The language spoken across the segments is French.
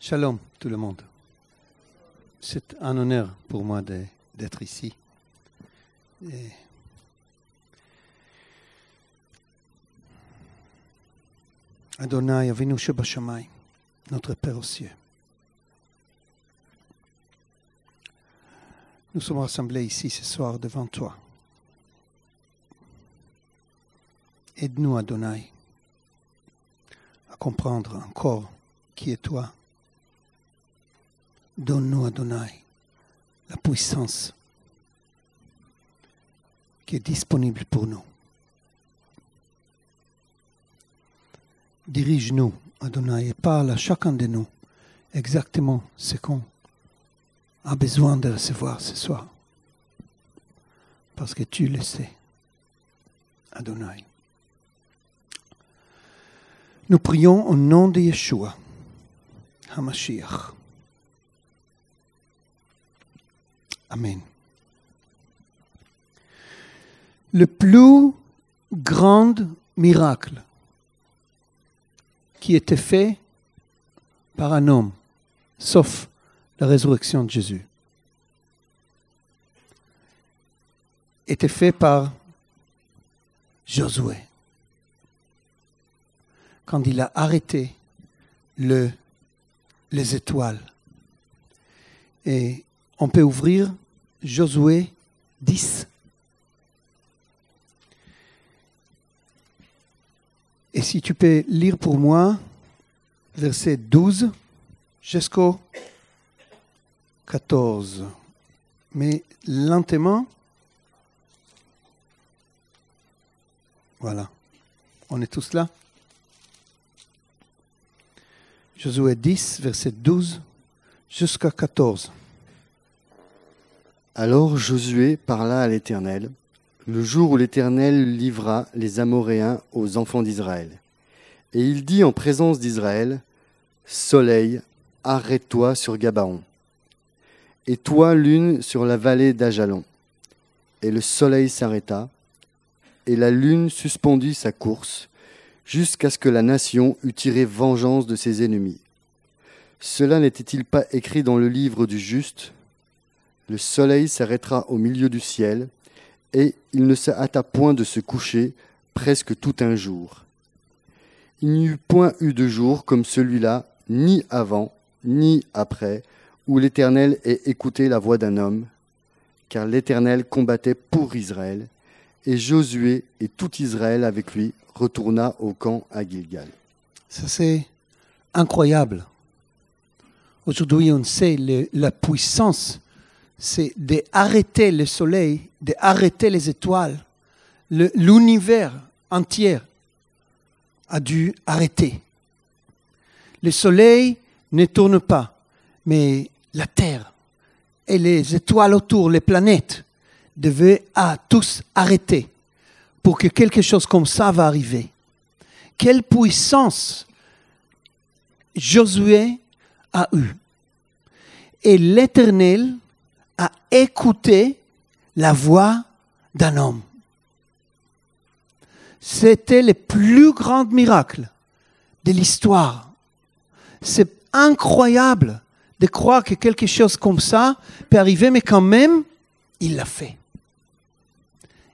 Shalom tout le monde. C'est un honneur pour moi d'être ici. Adonai Avinu Shebashamay, notre Père aux cieux. Nous sommes rassemblés ici ce soir devant toi. Aide-nous, Adonai, à comprendre encore qui est toi. Donne-nous, Adonai, la puissance qui est disponible pour nous. Dirige-nous, Adonai, et parle à chacun de nous exactement ce qu'on a besoin de recevoir ce soir. Parce que tu le sais, Adonai. Nous prions au nom de Yeshua, Hamashiach. Amen. Le plus grand miracle qui était fait par un homme, sauf la résurrection de Jésus, était fait par Josué quand il a arrêté le, les étoiles. Et on peut ouvrir Josué 10. Et si tu peux lire pour moi verset 12 jusqu'au 14. Mais lentement. Voilà. On est tous là Josué 10, verset 12 jusqu'à 14. Alors Josué parla à l'Éternel, le jour où l'Éternel livra les Amoréens aux enfants d'Israël. Et il dit en présence d'Israël, Soleil, arrête-toi sur Gabaon, et toi lune sur la vallée d'Ajalon. Et le soleil s'arrêta, et la lune suspendit sa course, jusqu'à ce que la nation eût tiré vengeance de ses ennemis. Cela n'était-il pas écrit dans le livre du juste? Le soleil s'arrêtera au milieu du ciel, et il ne se hâta point de se coucher presque tout un jour. Il n'y eut point eu de jour comme celui-là, ni avant, ni après, où l'Éternel ait écouté la voix d'un homme, car l'Éternel combattait pour Israël, et Josué et tout Israël avec lui retourna au camp à Gilgal. Ça, c'est incroyable. Aujourd'hui, on sait la puissance, c'est d'arrêter le soleil, d'arrêter les étoiles. Le- L'univers entier a dû arrêter. Le soleil ne tourne pas, mais la Terre et les étoiles autour, les planètes, devaient à tous arrêter pour que quelque chose comme ça va arriver. Quelle puissance Josué a eue. Et l'Éternel a écouté la voix d'un homme. C'était le plus grand miracle de l'histoire. C'est incroyable de croire que quelque chose comme ça peut arriver, mais quand même, il l'a fait.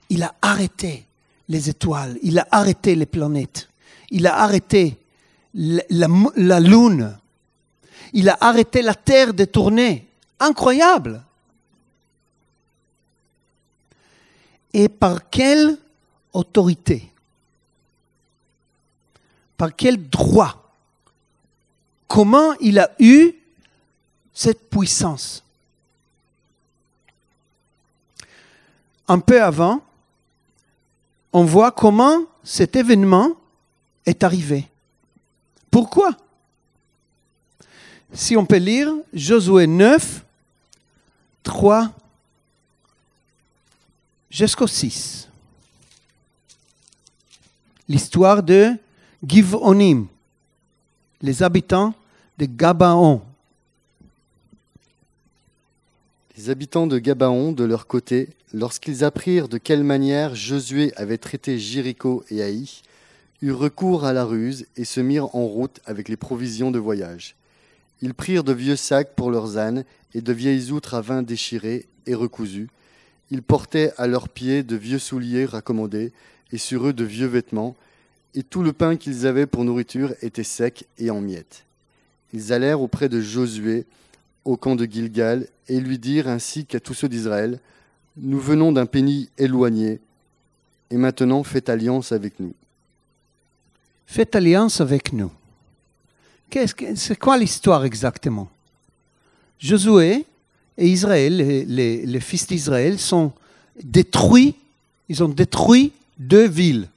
Il a arrêté les étoiles, il a arrêté les planètes, il a arrêté la lune, il a arrêté la terre de tourner. Incroyable. Et par quelle autorité? Par quel droit? Comment il a eu cette puissance? Un peu avant, on voit comment cet événement est arrivé. Pourquoi? Si on peut lire Josué 9, 3 jusqu'au 6. L'histoire de Givonim, les habitants de Gabaon. Les habitants de Gabaon, de leur côté, lorsqu'ils apprirent de quelle manière Josué avait traité Jéricho et Haï, eurent recours à la ruse et se mirent en route avec les provisions de voyage. Ils prirent de vieux sacs pour leurs ânes et de vieilles outres à vin déchirées et recousues. Ils portaient à leurs pieds de vieux souliers raccommodés et sur eux de vieux vêtements, et tout le pain qu'ils avaient pour nourriture était sec et en miettes. Ils allèrent auprès de Josué au camp de Gilgal et lui dirent ainsi qu'à tous ceux d'Israël, Nous venons d'un pays éloigné, et maintenant faites alliance avec nous. Faites alliance avec nous. Qu'est-ce que- C'est quoi l'histoire exactement? Josué et Israël, les, fils d'Israël, sont détruits. Ils ont détruit deux villes.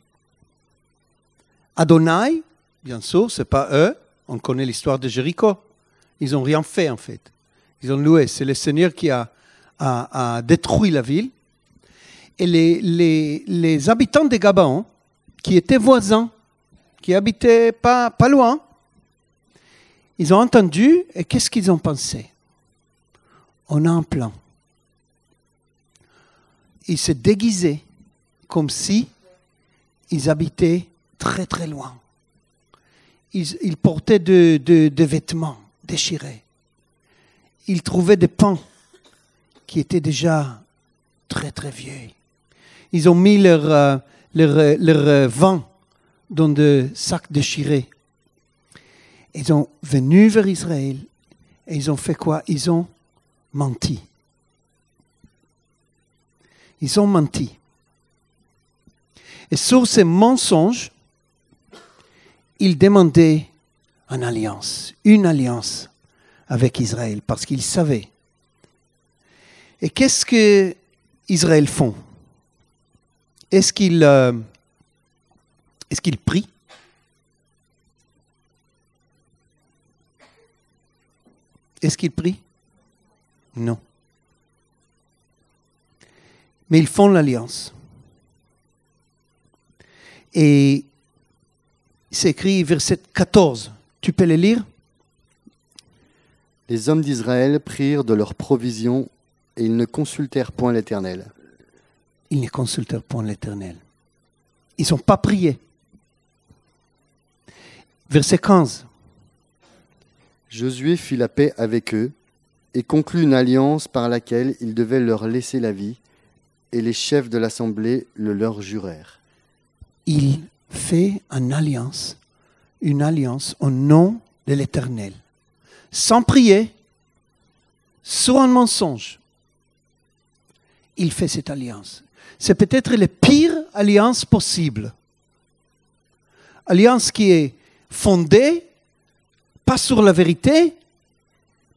Adonai, bien sûr, c'est pas eux. On connaît l'histoire de Jéricho. Ils n'ont rien fait en fait. Ils ont loué. C'est le Seigneur qui a, détruit la ville. Et les, habitants de Gabaon, qui étaient voisins, qui habitaient pas loin, ils ont entendu et qu'est-ce qu'ils ont pensé? On a un plan. Ils se déguisaient comme si ils habitaient très très loin. Ils, portaient de- de- des vêtements déchirés. Ils trouvaient des pains qui étaient déjà très très vieux. Ils ont mis leur, euh, leur, euh, euh, vin dans des sacs déchirés. Ils sont venus vers Israël et ils ont fait quoi? Ils ont menti. Ils ont menti. Et sur ces mensonges, ils demandaient une alliance, une alliance avec Israël, parce qu'ils savaient. Et qu'est-ce que Israël font? Est-ce qu'ils euh, est-ce qu'ils prient? Est-ce qu'ils prient? Non. Mais ils font l'alliance. Et c'est écrit verset 14. Tu peux le lire? Les hommes d'Israël prirent de leurs provisions et ils ne consultèrent point l'Éternel. Ils ne consultèrent point l'Éternel. Ils n'ont pas prié. Verset 15. Josué fit la paix avec eux et conclut une alliance par laquelle il devait leur laisser la vie, et les chefs de l'assemblée le leur jurèrent. il fait une alliance, une alliance au nom de l'Éternel, sans prier, sur un mensonge. Il fait cette alliance. C'est peut-être la pire alliance possible. Alliance qui est fondée, pas sur la vérité,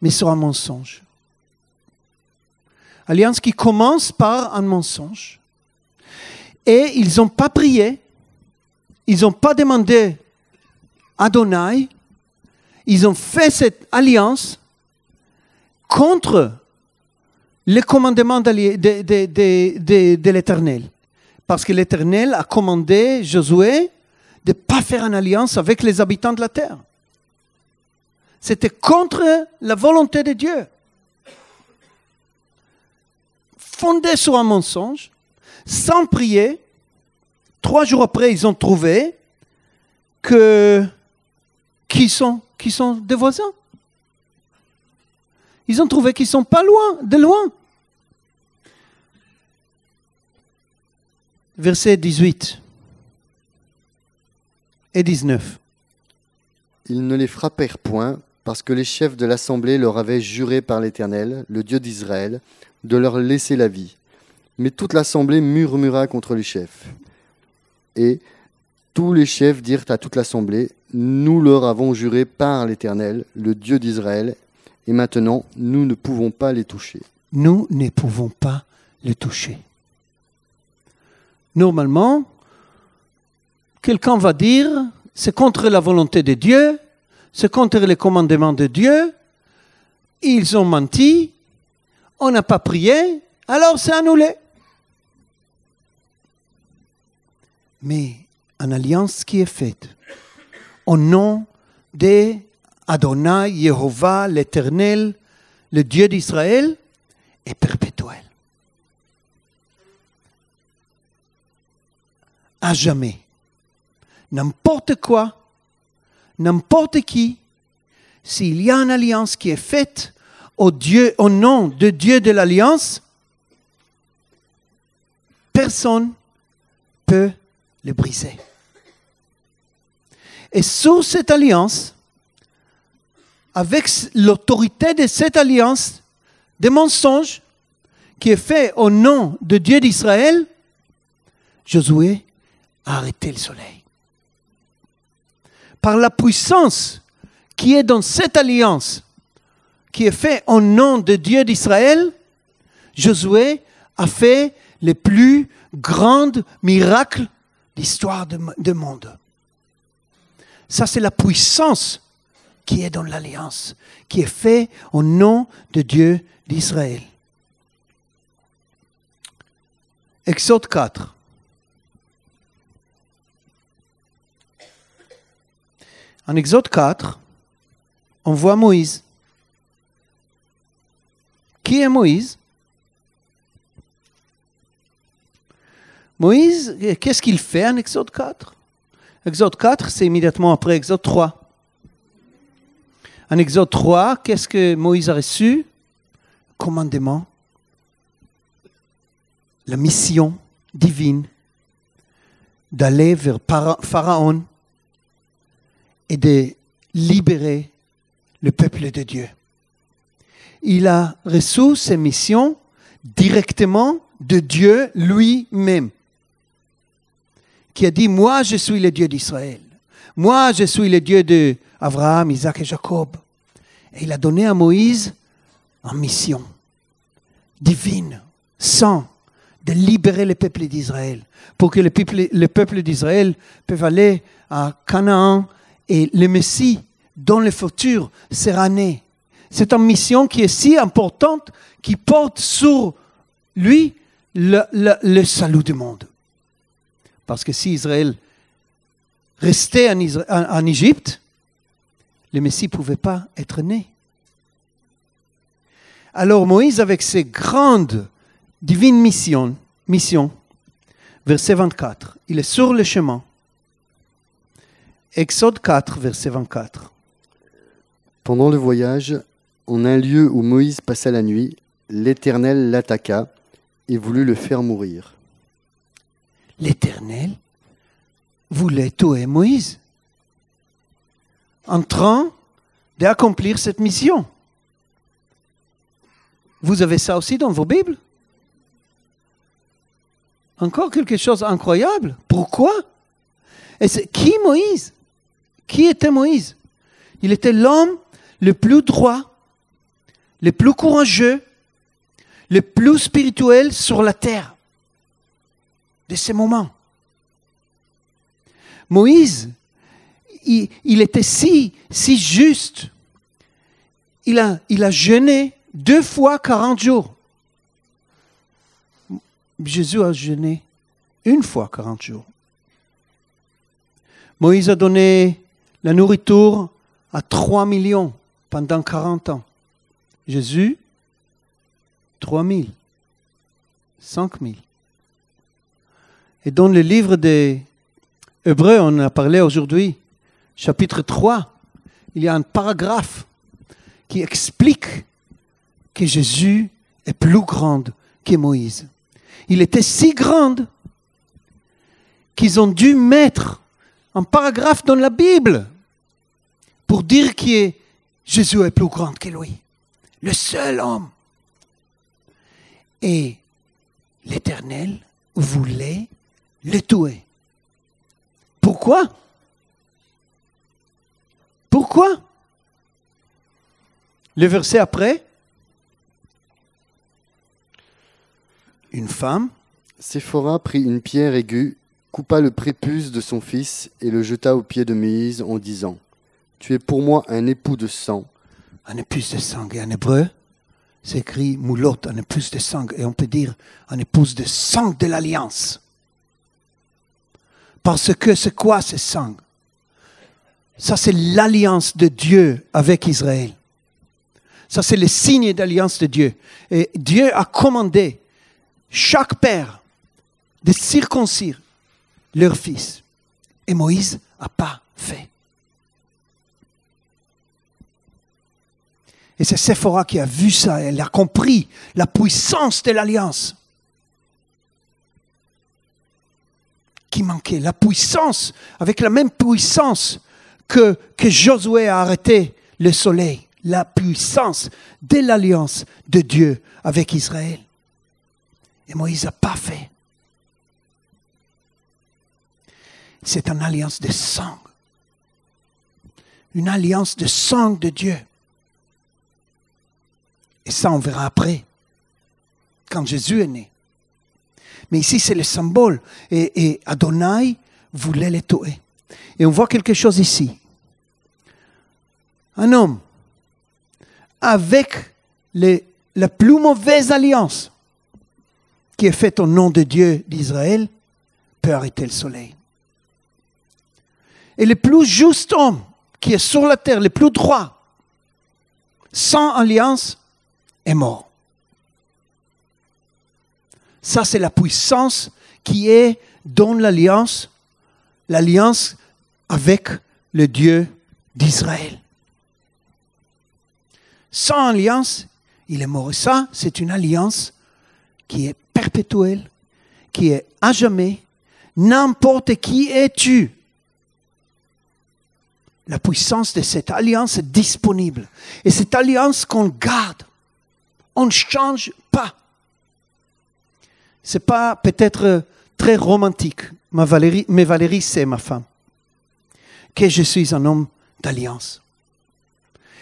mais sur un mensonge. Alliance qui commence par un mensonge. Et ils n'ont pas prié, ils n'ont pas demandé Adonai, ils ont fait cette alliance contre le commandement d'alli- de, de- de- de- de l'Éternel. Parce que l'Éternel a commandé Josué de ne pas faire une alliance avec les habitants de la terre. C'était contre la volonté de Dieu. Fondé sur un mensonge, sans prier, trois jours après, ils ont trouvé que qui sont, des voisins. Ils ont trouvé qu'ils sont pas loin, de loin. Verset 18 et 19. Ils ne les frappèrent point, parce que les chefs de l'assemblée leur avaient juré par l'Éternel, le Dieu d'Israël, de leur laisser la vie. Mais toute l'assemblée murmura contre les chefs. Et tous les chefs dirent à toute l'assemblée, Nous leur avons juré par l'Éternel, le Dieu d'Israël, et maintenant nous ne pouvons pas les toucher. nous ne pouvons pas le toucher. Normalement, quelqu'un va dire, c'est contre la volonté de Dieu, c'est contre les commandements de Dieu, ils ont menti, on n'a pas prié, alors c'est annulé. Mais une alliance qui est faite au nom de Adonai, Jéhovah, l'Éternel, le Dieu d'Israël, est perpétuelle. À jamais. N'importe quoi, n'importe qui, s'il y a une alliance qui est faite au, nom de Dieu de l'alliance, personne peut le briser. Et sous cette alliance, avec l'autorité de cette alliance, des mensonges qui est fait au nom de Dieu d'Israël, Josué a arrêté le soleil. Par la puissance qui est dans cette alliance, qui est faite au nom de Dieu d'Israël, Josué a fait les plus grands miracles d'histoire du monde. Ça, c'est la puissance qui est dans l'alliance, qui est faite au nom de Dieu d'Israël. Exode 4. En Exode 4, on voit Moïse. Qui est Moïse? Moïse, qu'est-ce qu'il fait en Exode 4 Exode 4, c'est immédiatement après Exode 3. En Exode 3, qu'est-ce que Moïse a reçu? Commandement, la mission divine d'aller vers Pharaon et de libérer le peuple de Dieu. Il a reçu ces missions directement de Dieu lui-même, qui a dit, moi je suis le Dieu d'Israël, moi je suis le Dieu d'Abraham, Isaac et Jacob. Et il a donné à Moïse une mission divine, sans de libérer le peuple d'Israël, pour que le peuple, le peuple d'Israël puisse aller à Canaan et le Messie dans le futur sera né. C'est une mission qui est si importante qui porte sur lui le, salut du monde. Parce que si Israël restait en, Égypte, le Messie ne pouvait pas être né. Alors Moïse, avec ses grandes divines missions, mission, verset 24, il est sur le chemin. Exode 4, verset 24. Pendant le voyage, en un lieu où Moïse passa la nuit, l'Éternel l'attaqua et voulut le faire mourir. L'Éternel voulait tuer Moïse? En train d'accomplir cette mission. Vous avez ça aussi dans vos Bibles? Encore quelque chose d'incroyable. Pourquoi? Et c'est qui Moïse? Qui était Moïse? Il était l'homme le plus droit, le plus courageux, le plus spirituel sur la terre de ces moments. Moïse, il, il, était si, si juste. Il a, il a jeûné deux fois 40 jours. Jésus a jeûné une fois 40 jours. Moïse a donné la nourriture à 3 millions pendant 40 ans. Jésus, 3 000, 5 000. Et dans le livre des Hébreux, on a parlé aujourd'hui, chapitre 3, il y a un paragraphe qui explique que Jésus est plus grand que Moïse. Il était si grand qu'ils ont dû mettre un paragraphe dans la Bible pour dire que Jésus est plus grand que lui. Le seul homme. Et l'Éternel voulait le tuer. Pourquoi? Pourquoi? Le verset après, une femme. Séphora prit une pierre aiguë, coupa le prépuce de son fils et le jeta aux pieds de Moïse en disant Tu es pour moi un époux de sang. Un époux de sang. Et en hébreu, c'est écrit moulot, un époux de sang. Et on peut dire un épouse de sang de l'alliance. Parce que c'est quoi ce sang? Ça, c'est l'alliance de Dieu avec Israël. Ça, c'est le signe d'alliance de Dieu. Et Dieu a commandé chaque père de circoncire leur fils. Et Moïse n'a pas fait. Et c'est Sephora qui a vu ça, elle a compris la puissance de l'alliance. Qui manquait, la puissance, avec la même puissance que, que Josué a arrêté le soleil, la puissance de l'alliance de Dieu avec Israël. Et Moïse n'a pas fait. C'est une alliance de sang. Une alliance de sang de Dieu. Et ça, on verra après, quand Jésus est né. Mais ici, c'est le symbole. Et, Adonai voulait les tuer. Et on voit quelque chose ici. Un homme avec la plus mauvaise alliance qui est faite au nom de Dieu d'Israël peut arrêter le soleil. Et le plus juste homme qui est sur la terre, le plus droit, sans alliance, est mort. Ça, c'est la puissance qui est dans l'alliance, l'alliance avec le Dieu d'Israël. Sans alliance, il est mort. Ça, c'est une alliance qui est perpétuelle, qui est à jamais. N'importe qui es-tu. La puissance de cette alliance est disponible. Et cette alliance qu'on garde, on ne change pas. Ce n'est pas peut-être très romantique, mais Valérie c'est ma femme, que je suis un homme d'alliance.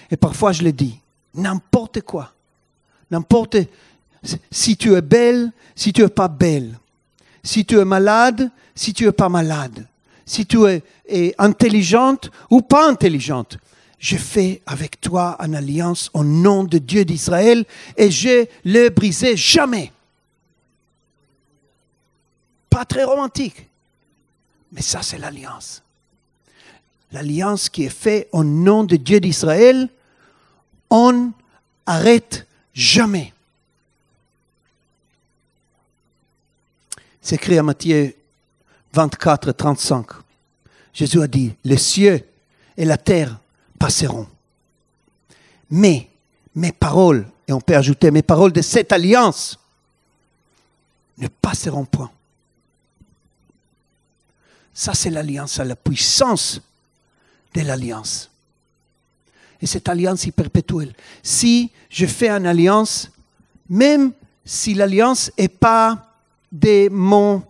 Et parfois je le dis, n'importe quoi, n'importe si tu es belle, si tu es pas belle, si tu es malade, si tu es pas malade, si tu es, intelligente ou pas intelligente, je fais avec toi une alliance au nom de Dieu d'Israël et je ne le briserai jamais. Pas très romantique, mais ça c'est l'alliance. L'alliance qui est faite au nom de Dieu d'Israël, on arrête jamais. C'est écrit à Matthieu 24, 35. Jésus a dit, les cieux et la terre passeront. Mais mes paroles, et on peut ajouter mes paroles de cette alliance, ne passeront point. Ça, c'est l'alliance, la puissance de l'alliance. Et cette alliance est perpétuelle. Si je fais une alliance, même si l'alliance n'est pas de mon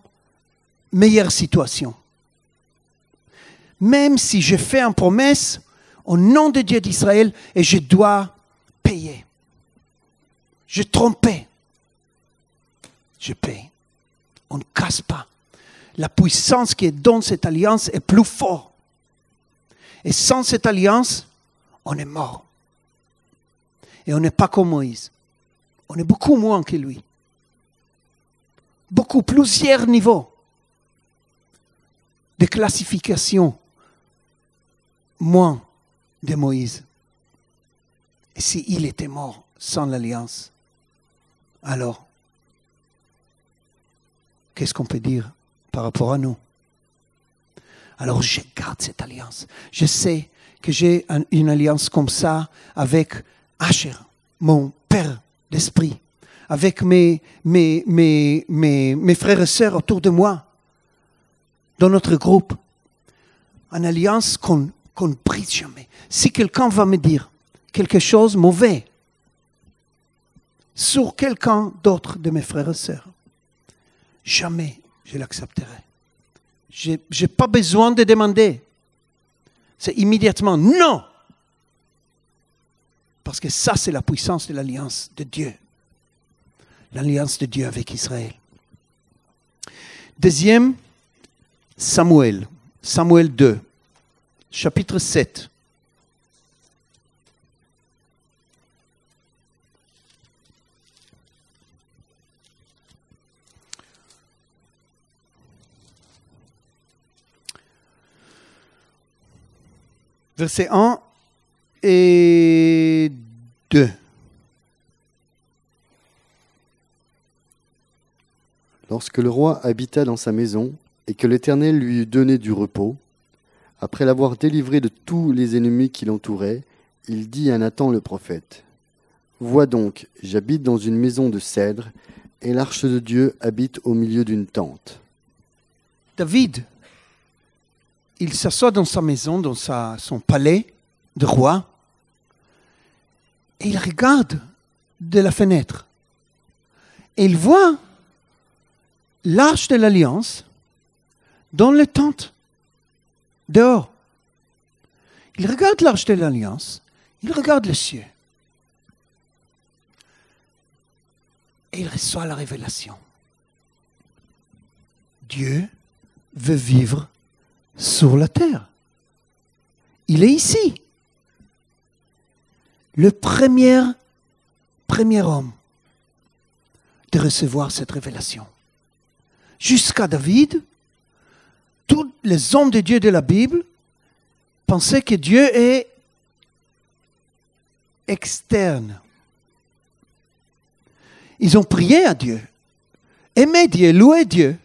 meilleure situation, même si je fais une promesse, au nom de Dieu d'Israël et je dois payer. Je trompais. Je paye. On ne casse pas. La puissance qui est dans cette alliance est plus forte. Et sans cette alliance, on est mort. Et on n'est pas comme Moïse. On est beaucoup moins que lui. Beaucoup, plusieurs niveaux de classification. Moins de Moïse. Et s'il était mort sans l'alliance, alors, qu'est-ce qu'on peut dire par rapport à nous? Alors je garde cette alliance. Je sais que j'ai une alliance comme ça avec Asher, mon père d'esprit, avec mes, mes, frères et sœurs autour de moi, dans notre groupe. Une alliance qu'on ne brise jamais. Si quelqu'un va me dire quelque chose mauvais sur quelqu'un d'autre de mes frères et sœurs, jamais je l'accepterai. Je n'ai pas besoin de demander. C'est immédiatement non. Parce que ça, c'est la puissance de l'alliance de Dieu. L'alliance de Dieu avec Israël. Deuxième, Samuel. Samuel 2 chapitre 7. Verset 1 et 2. Lorsque le roi habita dans sa maison et que l'Éternel lui eut donné du repos, après l'avoir délivré de tous les ennemis qui l'entouraient, il dit à Nathan le prophète, Vois donc, j'habite dans une maison de cèdre, et l'arche de Dieu habite au milieu d'une tente. David, il s'assoit dans sa maison, dans sa- son palais de roi, et il regarde de la fenêtre. Et il voit l'arche de l'alliance dans le tente, dehors. Il regarde l'arche de l'alliance, il regarde le ciel. Et il reçoit la révélation. Dieu veut vivre sur la terre. Il est ici. Le premier, premier homme de recevoir cette révélation. Jusqu'à David, tous les hommes de Dieu de la Bible pensaient que Dieu est externe. Ils ont prié à Dieu, aimé Dieu, loué Dieu.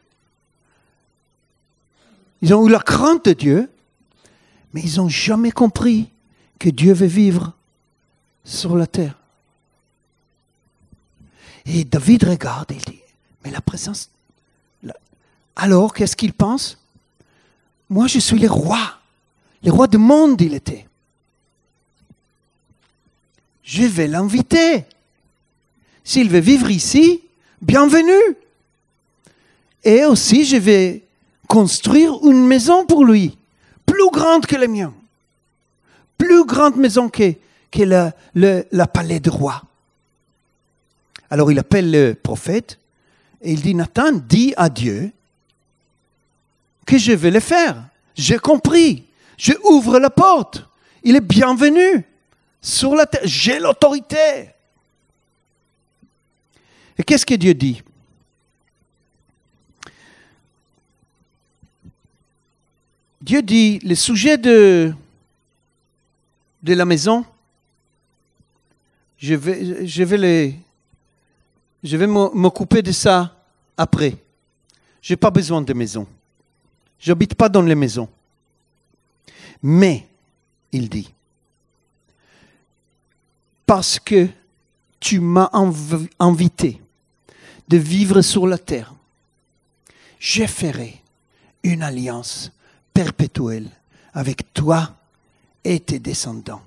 Ils ont eu la crainte de Dieu, mais ils n'ont jamais compris que Dieu veut vivre sur la terre. Et David regarde et dit, mais la présence... Alors, qu'est-ce qu'il pense? Moi, je suis le roi. Le roi du monde, il était. Je vais l'inviter. S'il veut vivre ici, bienvenue. Et aussi, je vais construire une maison pour lui, plus grande que la mienne, plus grande maison que, que la, le- la palais de roi. Alors il appelle le prophète et il dit, Nathan, dis à Dieu que je vais le faire. J'ai compris. Je ouvre la porte. Il est bienvenu sur la terre. J'ai l'autorité. Et qu'est-ce que Dieu dit? Dieu dit, le sujet de, la maison, je vais, je vais, je vais m'o- m'occuper de ça après. Je n'ai pas besoin de maison. Je n'habite pas dans les maisons. Mais, il dit, parce que tu m'as invité de vivre sur la terre, je ferai une alliance perpétuelle avec toi et tes descendants.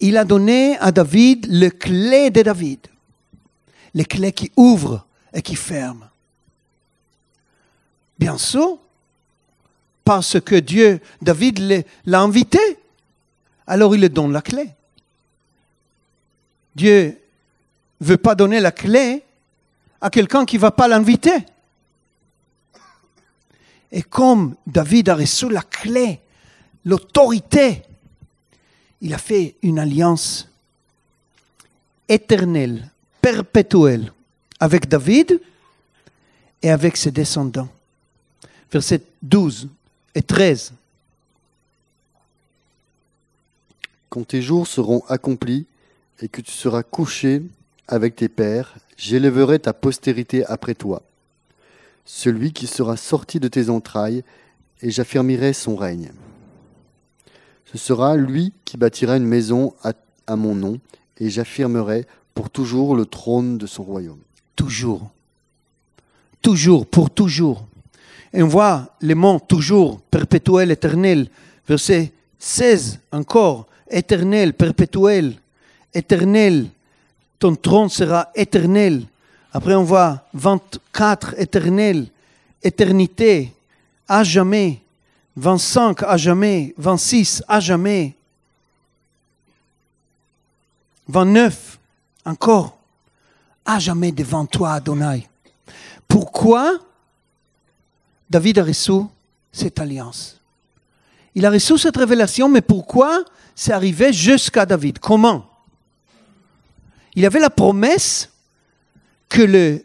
Il a donné à David le clé de David, les clés qui ouvrent et qui ferment. Bien sûr, parce que Dieu, David l'a- invité, alors il lui donne la clé. Dieu ne veut pas donner la clé à quelqu'un qui ne va pas l'inviter. Et comme David a reçu la clé, l'autorité, il a fait une alliance éternelle, perpétuelle avec David et avec ses descendants. Versets 12 et 13. Quand tes jours seront accomplis et que tu seras couché avec tes pères, j'élèverai ta postérité après toi, celui qui sera sorti de tes entrailles, et j'affermirai son règne. Ce sera lui qui bâtira une maison à, à mon nom, et j'affirmerai pour toujours le trône de son royaume. Toujours. Toujours, pour toujours. Et on voit les mots toujours, perpétuel, éternel. Verset 16 encore, éternel, perpétuel, éternel. Ton trône sera éternel. Après on voit 24, éternel, éternité, à jamais. 25, à jamais. 26, à jamais. 29, encore à jamais devant toi, Adonai. Pourquoi David a reçu cette alliance Il a reçu cette révélation, mais pourquoi c'est arrivé jusqu'à David? Comment? Il avait la promesse que le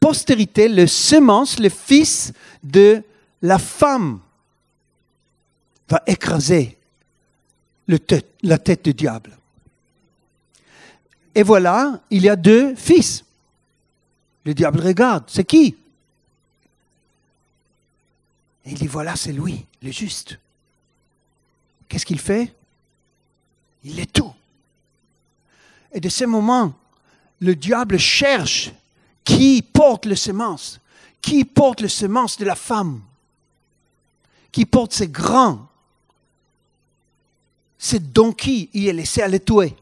postérité, le semence, le fils de la femme va écraser la tête du diable. Et voilà, il y a deux fils. Le diable regarde, c'est qui? Et il dit, voilà, c'est lui, le juste. Qu'est-ce qu'il fait? Il est tout. Et de ce moment, le diable cherche qui porte le semence, qui porte le semence de la femme, qui porte ses grands, c'est donc qui il est laissé à les tuer.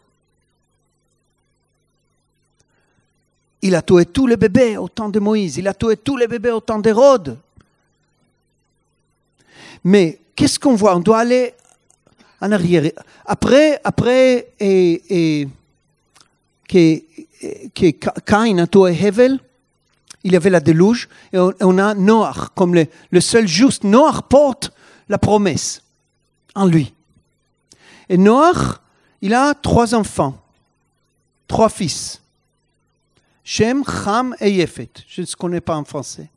Il a tué tous les bébés au temps de Moïse, il a tué tous les bébés au temps d'Hérode. Mais qu'est-ce qu'on voit? On doit aller en arrière. Après, après et, et, que, que Cain a tué Hevel, il y avait la déluge, et on, a Noach comme le, le seul juste. Noach porte la promesse en lui. Et Noach, il a trois enfants, trois fils. Shem, Ham et Yefet. Je ne connais pas en français.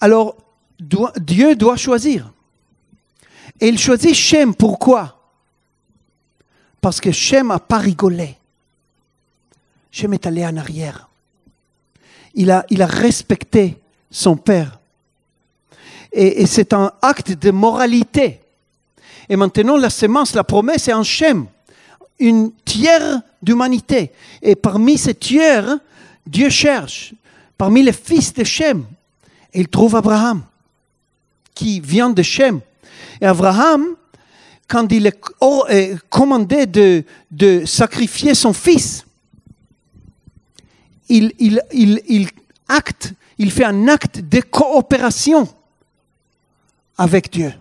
Alors, Dieu doit choisir. Et il choisit Shem. Pourquoi? Parce que Shem n'a pas rigolé. Shem est allé en arrière. Il a, respecté son père. Et, c'est un acte de moralité. Et maintenant, la semence, la promesse est en Shem, une tiers d'humanité. Et parmi ces tiers, Dieu cherche, parmi les fils de Shem, il trouve Abraham, qui vient de Shem. Et Abraham, quand il est commandé de, sacrifier son fils, il, il, il, il, acte, il fait un acte de coopération avec Dieu.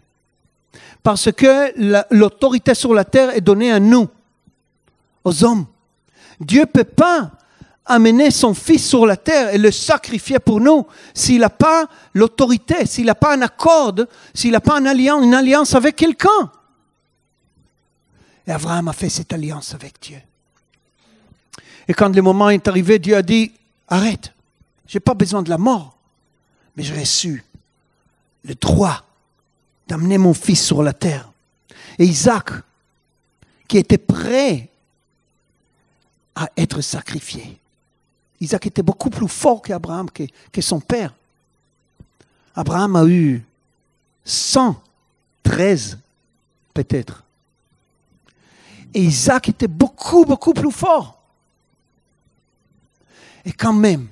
Parce que l'autorité sur la terre est donnée à nous, aux hommes. Dieu ne peut pas amener son fils sur la terre et le sacrifier pour nous s'il n'a pas l'autorité, s'il n'a pas un accord, s'il n'a pas une alliance, une alliance avec quelqu'un. Et Abraham a fait cette alliance avec Dieu. Et quand le moment est arrivé, Dieu a dit, arrête, je n'ai pas besoin de la mort, mais j'ai reçu le droit d'amener mon fils sur la terre. Et Isaac, qui était prêt à être sacrifié. Isaac était beaucoup plus fort qu'Abraham, que, que son père. Abraham a eu 113 peut-être. Et Isaac était beaucoup, beaucoup plus fort. Et quand même,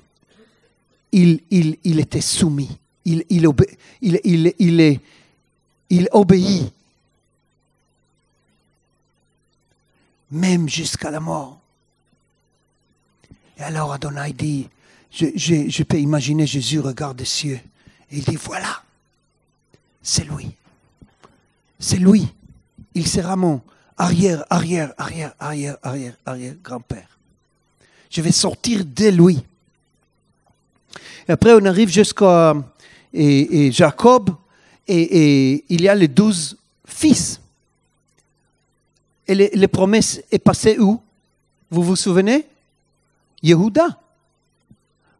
il, était soumis. Il, il, il obéit, même jusqu'à la mort. Et alors Adonai dit, je, peux imaginer Jésus regarde les cieux et il dit, voilà, c'est lui. C'est lui. Il sera mon arrière, arrière, arrière, arrière, arrière, arrière grand-père. Je vais sortir de lui. Et après, on arrive jusqu'à et Jacob et, il y a les douze fils. Et les, promesses est passées où? Vous vous souvenez? Yehuda.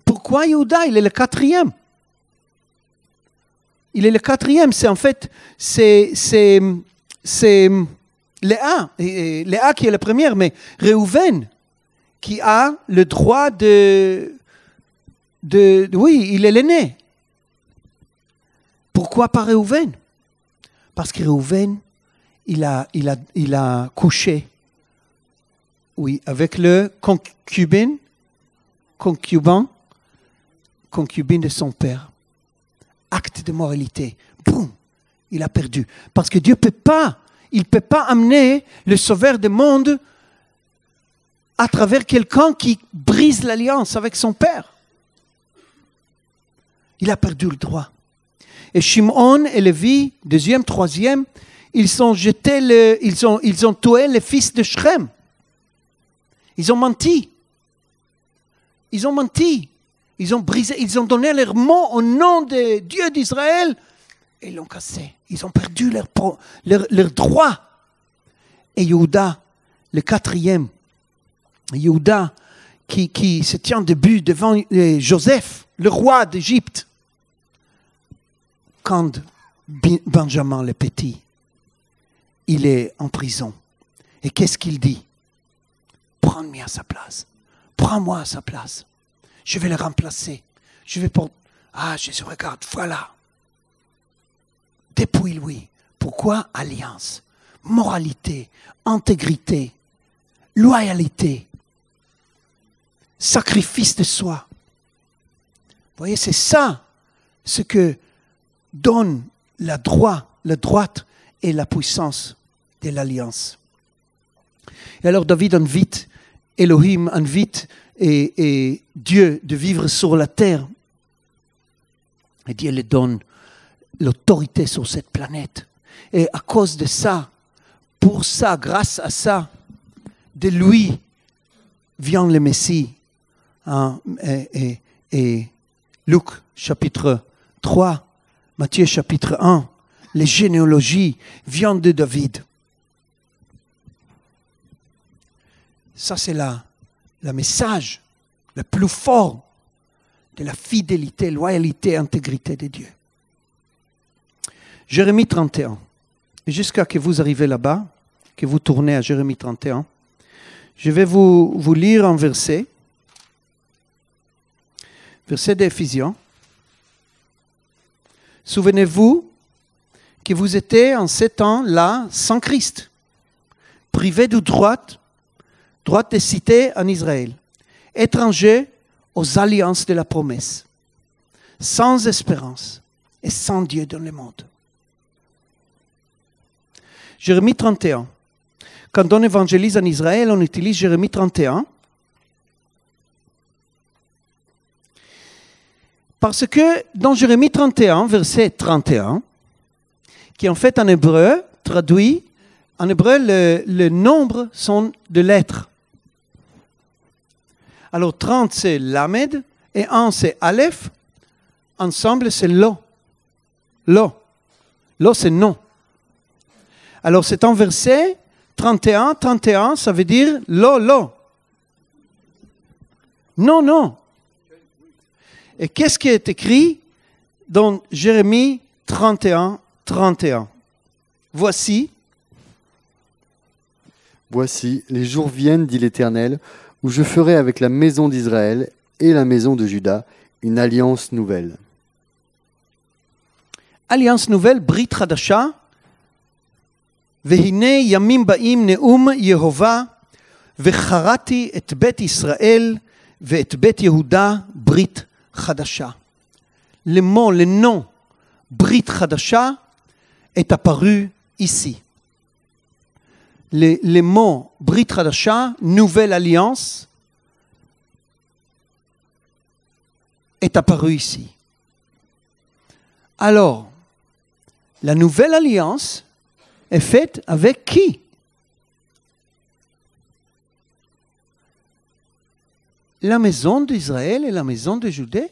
Pourquoi Yehuda? Il est le quatrième. Il est le quatrième. C'est en fait, c'est, c'est, Léa, Léa qui est la première, mais Réhouven qui a le droit de, de, oui, il est l'aîné. Pourquoi pas Réhouven Parce que Réhouven, il a, il, a, il a couché, oui, avec le concubine, concubin, concubine de son père. Acte de moralité. Boum, il a perdu. Parce que Dieu ne peut pas, il peut pas amener le sauveur du monde à travers quelqu'un qui brise l'alliance avec son père. Il a perdu le droit. Et Shimon et Lévi, deuxième, troisième, ils ont jeté le, ils ont, ils ont tué les fils de Shrem. Ils ont menti. Ils ont menti. Ils ont brisé, ils ont donné leur mot au nom de Dieu d'Israël et ils l'ont cassé. Ils ont perdu leur, leur, leur droit. Et Yehuda, le quatrième, Yehuda, qui, se tient debout devant euh, Joseph, le roi d'Égypte, quand Benjamin le petit, il est en prison. Et qu'est-ce qu'il dit? Prends-moi à sa place. Prends-moi à sa place. Je vais le remplacer. Je vais pour... Ah, Jésus, regarde, voilà. Dépouille-lui. Pourquoi? Alliance Moralité, intégrité, loyauté. sacrifice de soi. Vous voyez, c'est ça ce que donne la droite, la droite et la puissance de l'alliance. Et alors David invite, Elohim invite et, Dieu de vivre sur la terre. Et Dieu lui donne l'autorité sur cette planète. Et à cause de ça, pour ça, grâce à ça, de lui vient le Messie. Hein, et, Luc chapitre 3, Matthieu chapitre 1, les généalogies viennent de David. Ça, c'est le message le plus fort de la fidélité, loyauté, intégrité de Dieu. Jérémie 31. Jusqu'à que vous arrivez là-bas, que vous tournez à Jérémie 31, je vais vous, lire un verset, verset d'Éphésiens. Souvenez-vous que vous étiez en ces temps-là sans Christ, privés du droit, droit de cité en Israël, étrangers aux alliances de la promesse, sans espérance et sans Dieu dans le monde. Jérémie 31. Quand on évangélise en Israël, on utilise Jérémie 31. Parce que dans Jérémie 31, verset 31, qui en fait en hébreu traduit, en hébreu, le nombre sont de lettres. Alors 30 c'est Lamed et 1 c'est Aleph. Ensemble c'est Lo. Lo. Lo c'est non. Alors c'est un verset 31, 31, ça veut dire Lo, Lo. Non, non. Et qu'est-ce qui est écrit dans Jérémie 31, 31 Voici. Voici, les jours viennent, dit l'Éternel, où je ferai avec la maison d'Israël et la maison de Juda une alliance nouvelle. Alliance nouvelle, Brit Hadasha. והנה ימים באים נאום יהובה, וחרתי את בית ישראל ואת בית יהודה ברית חדשה. Le mot, le nom Brit Hadasha est apparu ici. Le, le mot Brit Hadasha, nouvelle alliance, est apparu ici. Alors, la nouvelle alliance est faite avec qui? La maison d'Israël et la maison de Judée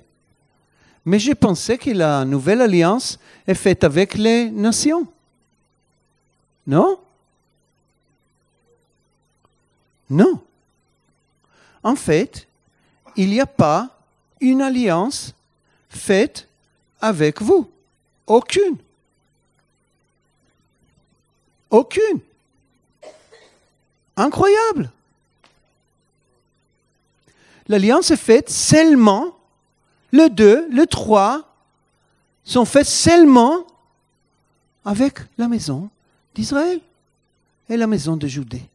Mais je pensais que la nouvelle alliance est faite avec les nations. Non? Non. En fait, il n'y a pas une alliance faite avec vous. Aucune. Aucune. Incroyable. L'alliance est faite seulement, le 2, le 3 sont faits seulement avec la maison d'Israël et la maison de Judée.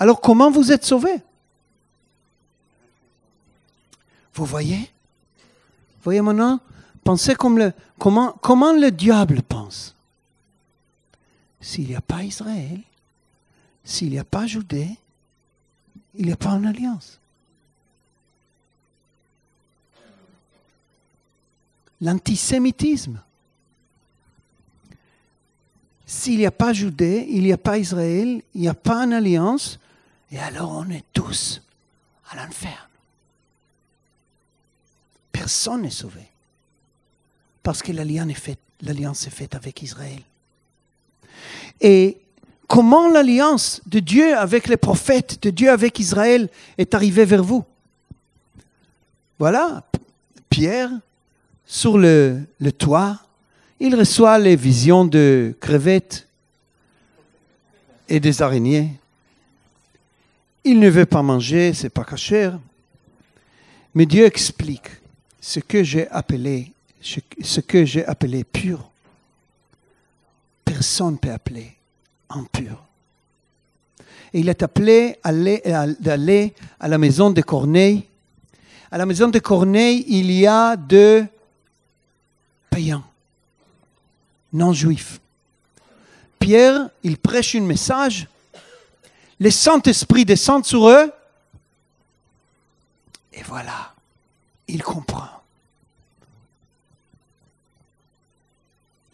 Alors comment vous êtes sauvés? Vous voyez? Vous voyez maintenant Pensez comme le, comment, comment le diable pense s'il n'y a pas Israël, s'il n'y a pas Judée, il n'y a pas une alliance. L'antisémitisme. S'il n'y a pas Judée, il n'y a pas Israël, il n'y a pas une alliance, et alors on est tous à l'enfer. Personne n'est sauvé. Parce que l'alliance est faite, l'alliance est faite avec Israël. Et comment l'alliance de Dieu avec les prophètes, de Dieu avec Israël est arrivée vers vous? Voilà, Pierre, sur le, le toit, il reçoit les visions de crevettes et des araignées. Il ne veut pas manger, c'est pas cachère. Mais Dieu explique ce que j'ai appelé, ce que j'ai appelé pur personne ne peut appeler impur. et il est appelé d'aller à la maison de Corneille. À la maison de Corneille, il y a deux païens, non juifs. Pierre, il prêche un message. Le Saint-Esprit descend sur eux. Et voilà, il comprend.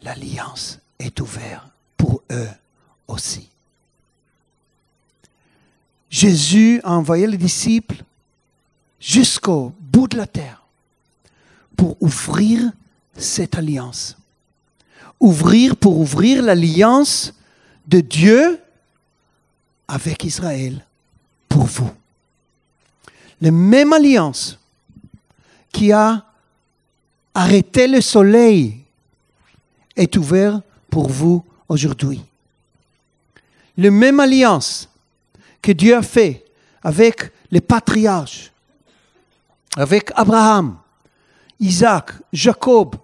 L'alliance est ouverte pour eux aussi. Jésus a envoyé les disciples jusqu'au bout de la terre pour ouvrir cette alliance. Ouvrir pour ouvrir l'alliance de Dieu avec Israël pour vous. La même alliance qui a arrêté le soleil est ouverte pour vous aujourd'hui. La même alliance que Dieu a fait avec les patriarches, avec Abraham, Isaac, Jacob,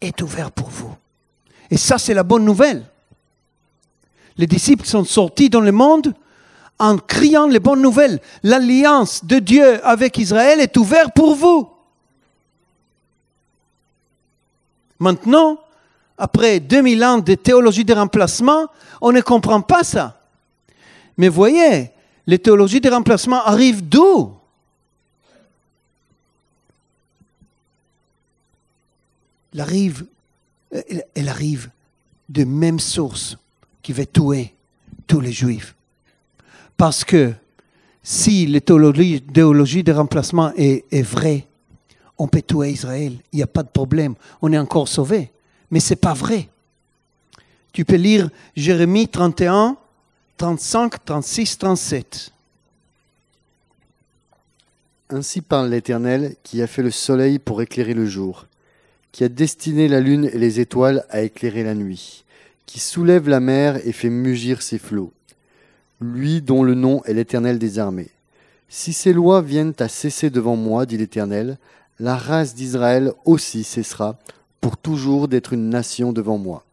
est ouvert pour vous. Et ça, c'est la bonne nouvelle. Les disciples sont sortis dans le monde en criant les bonnes nouvelles. L'alliance de Dieu avec Israël est ouverte pour vous. Maintenant, après 2000 ans de théologie de remplacement, on ne comprend pas ça. Mais voyez, les théologies de remplacement arrivent d'où? Elle arrive, elle arrive de même source qui va tuer tous les juifs. Parce que si la théologie, de remplacement est, est vraie, on peut tuer Israël, il n'y a pas de problème, on est encore sauvé. Mais ce n'est pas vrai. Tu peux lire Jérémie 31, 35, 36, 37. Ainsi parle l'Éternel qui a fait le soleil pour éclairer le jour qui a destiné la lune et les étoiles à éclairer la nuit, qui soulève la mer et fait mugir ses flots, lui dont le nom est l'Éternel des armées. Si ces lois viennent à cesser devant moi, dit l'Éternel, la race d'Israël aussi cessera pour toujours d'être une nation devant moi.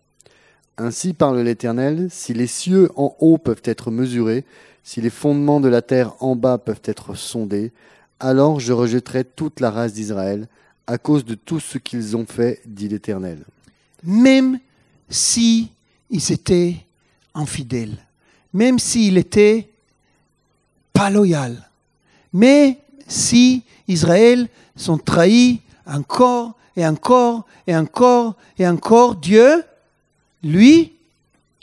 Ainsi parle l'Éternel, si les cieux en haut peuvent être mesurés, si les fondements de la terre en bas peuvent être sondés, alors je rejetterai toute la race d'Israël, à cause de tout ce qu'ils ont fait, dit l'Éternel. Même si ils étaient infidèles, même s'ils étaient pas loyaux, mais si Israël sont trahis encore et encore et encore et encore, Dieu, lui,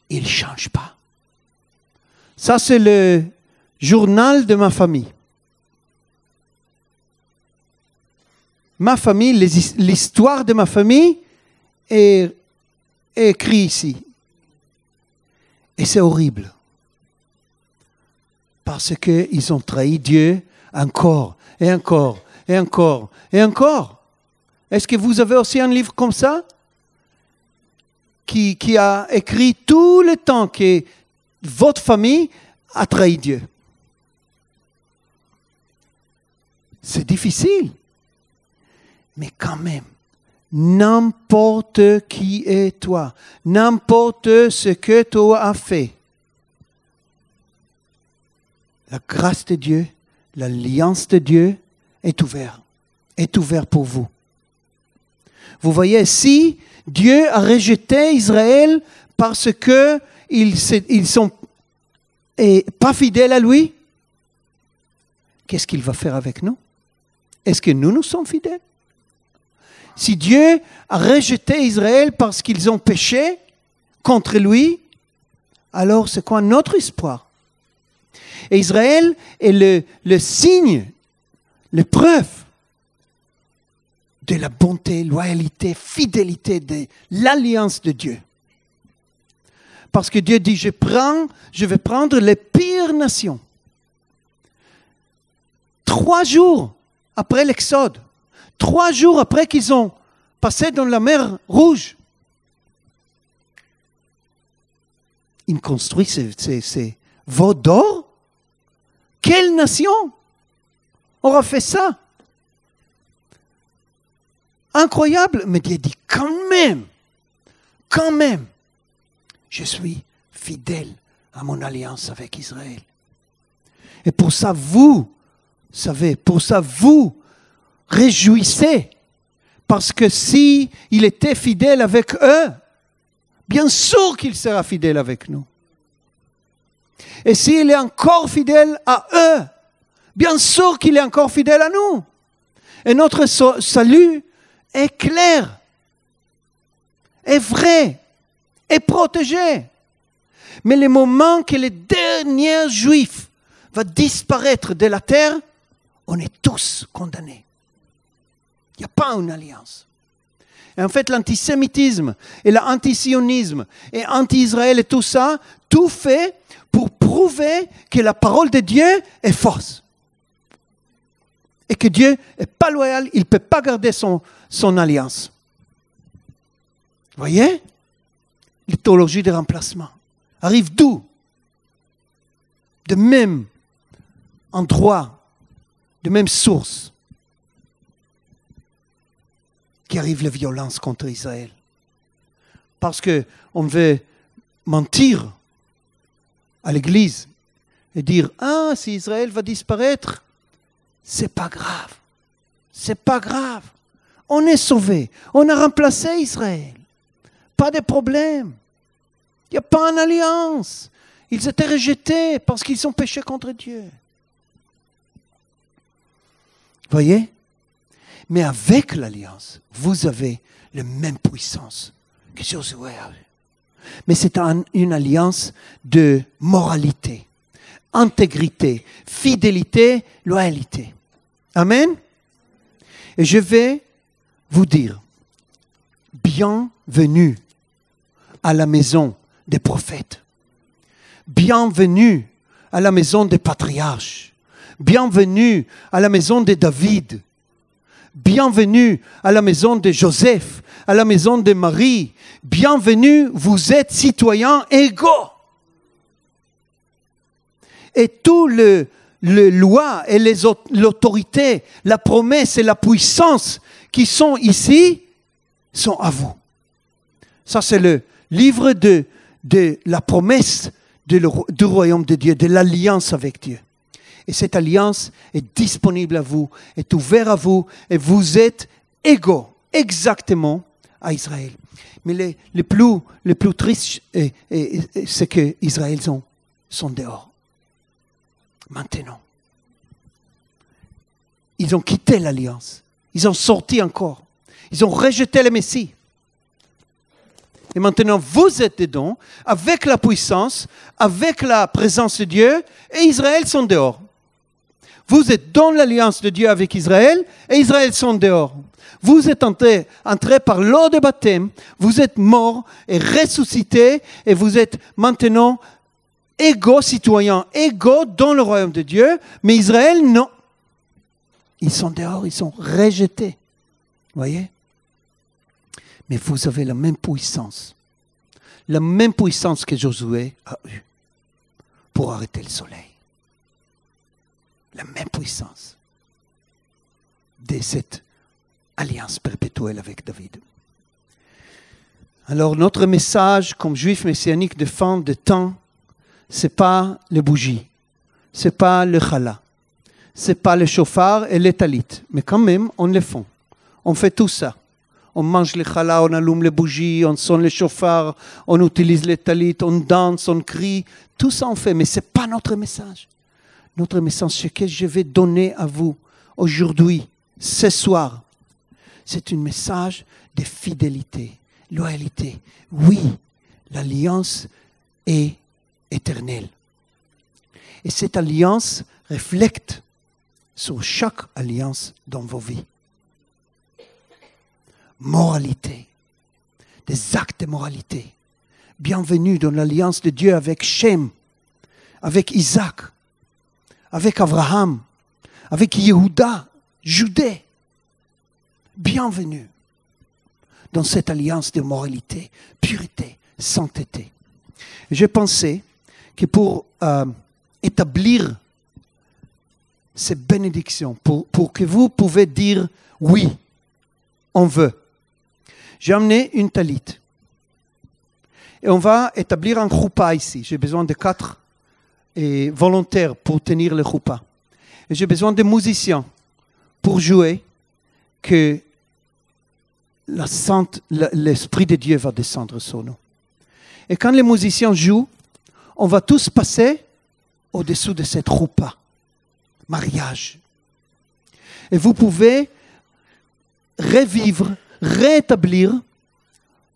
il ne change pas. Ça, c'est le journal de ma famille. ma famille, l'histoire de ma famille est, écrite ici. Et c'est horrible. Parce qu'ils ont trahi Dieu encore et encore et encore et encore. Est-ce que vous avez aussi un livre comme ça? Qui, qui a écrit tout le temps que votre famille a trahi Dieu C'est difficile. Mais quand même, n'importe qui est toi, n'importe ce que tu as fait, la grâce de Dieu, l'alliance de Dieu est ouverte, est ouverte pour vous. Vous voyez, si Dieu a rejeté Israël parce qu'ils ils sont pas fidèles à lui, qu'est-ce qu'il va faire avec nous? Est-ce que nous nous sommes fidèles? Si Dieu a rejeté Israël parce qu'ils ont péché contre lui, alors c'est quoi notre espoir? Et Israël est le, le signe, l'épreuve de la bonté, loyauté, fidélité de l'alliance de Dieu. Parce que Dieu dit, je prends, je vais prendre les pires nations. Trois jours après l'Exode, Trois jours après qu'ils ont passé dans la mer Rouge, ils construisent ces, ces, d'or. Quelle nation aura fait ça? Incroyable, mais Dieu dit quand même, quand même, je suis fidèle à mon alliance avec Israël. Et pour ça, vous savez, pour ça, vous réjouissez. Parce que si il était fidèle avec eux, bien sûr qu'il sera fidèle avec nous. Et s'il est encore fidèle à eux, bien sûr qu'il est encore fidèle à nous. Et notre salut est clair, est vrai, est protégé. Mais le moment que les derniers juifs vont disparaître de la terre, on est tous condamnés. Il n'y a pas une alliance. Et en fait, l'antisémitisme et l'antisionisme et anti-Israël et tout ça, tout fait pour prouver que la parole de Dieu est fausse. Et que Dieu n'est pas loyal, il ne peut pas garder son, alliance. Vous voyez? L'éthologie de remplacement arrive d'où? De même endroit, de même source qui arrive la violence contre Israël. Parce qu'on veut mentir à l'Église et dire Ah, si Israël va disparaître, c'est pas grave. C'est pas grave. On est sauvé. On a remplacé Israël. Pas de problème. Il n'y a pas une alliance. Ils étaient rejetés parce qu'ils ont péché contre Dieu. Voyez? Mais avec l'alliance, vous avez la même puissance que Josué. Mais c'est une alliance de moralité, intégrité, fidélité, loyauté. Amen. Et je vais vous dire, bienvenue à la maison des prophètes. Bienvenue à la maison des patriarches. Bienvenue à la maison de David. Bienvenue à la maison de Joseph, à la maison de Marie. Bienvenue, vous êtes citoyens égaux. Et tout le, le loi et l'autorité, la promesse et la puissance qui sont ici sont à vous. Ça, c'est le livre de, de la promesse du royaume de Dieu, de l'alliance avec Dieu. Et cette alliance est disponible à vous, est ouverte à vous, et vous êtes égaux exactement à Israël. Mais les plus, plus tristes, c'est que Israël sont, sont dehors. Maintenant. Ils ont quitté l'alliance. Ils ont sorti encore. Ils ont rejeté le Messie. Et maintenant, vous êtes dedans, avec la puissance, avec la présence de Dieu, et Israël sont dehors. Vous êtes dans l'alliance de Dieu avec Israël, et Israël sont dehors. Vous êtes entré, entré par l'eau de baptême, vous êtes mort et ressuscité, et vous êtes maintenant égaux citoyens, égaux dans le royaume de Dieu, mais Israël, non. Ils sont dehors, ils sont rejetés. Voyez? Mais vous avez la même puissance, la même puissance que Josué a eue pour arrêter le soleil. La même puissance de cette alliance perpétuelle avec David. Alors notre message comme juif messianique de fin de temps, c'est pas les bougies, c'est pas le challah, c'est pas le chauffard et les talit, mais quand même on le fait. On fait tout ça on mange les challah, on allume les bougies, on sonne les chauffards, on utilise les talit, on danse, on crie. Tout ça on fait, mais ce n'est pas notre message. Notre message, ce que je vais donner à vous aujourd'hui, ce soir, c'est un message de fidélité, loyauté. Oui, l'alliance est éternelle. Et cette alliance reflète sur chaque alliance dans vos vies moralité, des actes de moralité. Bienvenue dans l'alliance de Dieu avec Shem, avec Isaac, avec Abraham, avec Yehuda, Judée. Bienvenue dans cette alliance de moralité, pureté, sainteté. J'ai pensé que pour euh, établir ces bénédictions, pour, que vous pouvez dire oui, on veut, j'ai amené une talit. Et on va établir un choupa ici. J'ai besoin de quatre et volontaires pour tenir le choupa. J'ai besoin de musiciens pour jouer que l'Esprit de Dieu va descendre sur nous. Et quand les musiciens jouent, on va tous passer au-dessous de cette choupa, mariage. Et vous pouvez revivre, rétablir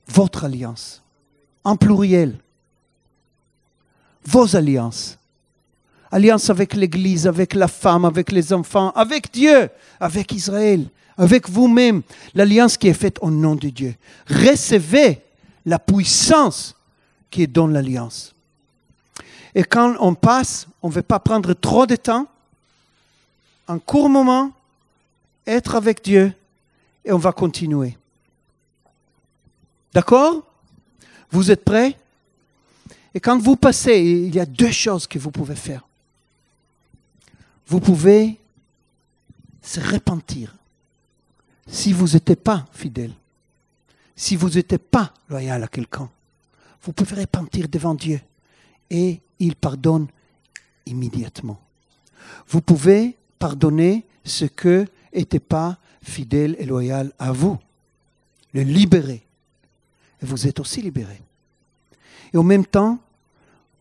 votre alliance, en pluriel. Vos alliances. Alliance avec l'Église, avec la femme, avec les enfants, avec Dieu, avec Israël, avec vous-même. L'alliance qui est faite au nom de Dieu. Recevez la puissance qui est dans l'alliance. Et quand on passe, on ne veut pas prendre trop de temps, un court moment, être avec Dieu, et on va continuer. D'accord? Vous êtes prêts? Et quand vous passez, il y a deux choses que vous pouvez faire. Vous pouvez se repentir si vous n'étiez pas fidèle, si vous n'étiez pas loyal à quelqu'un. Vous pouvez repentir devant Dieu et il pardonne immédiatement. Vous pouvez pardonner ce que n'était pas fidèle et loyal à vous, le libérer. Et vous êtes aussi libéré. Et en même temps,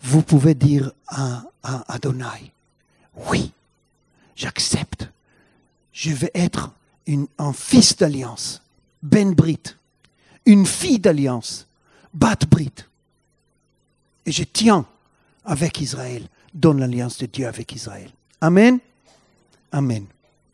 vous pouvez dire à Adonai, oui, j'accepte. Je vais être un fils d'alliance, Ben Brit, une fille d'alliance, Bat Brit. Et je tiens avec Israël, dans l'alliance de Dieu avec Israël. Amen. Amen.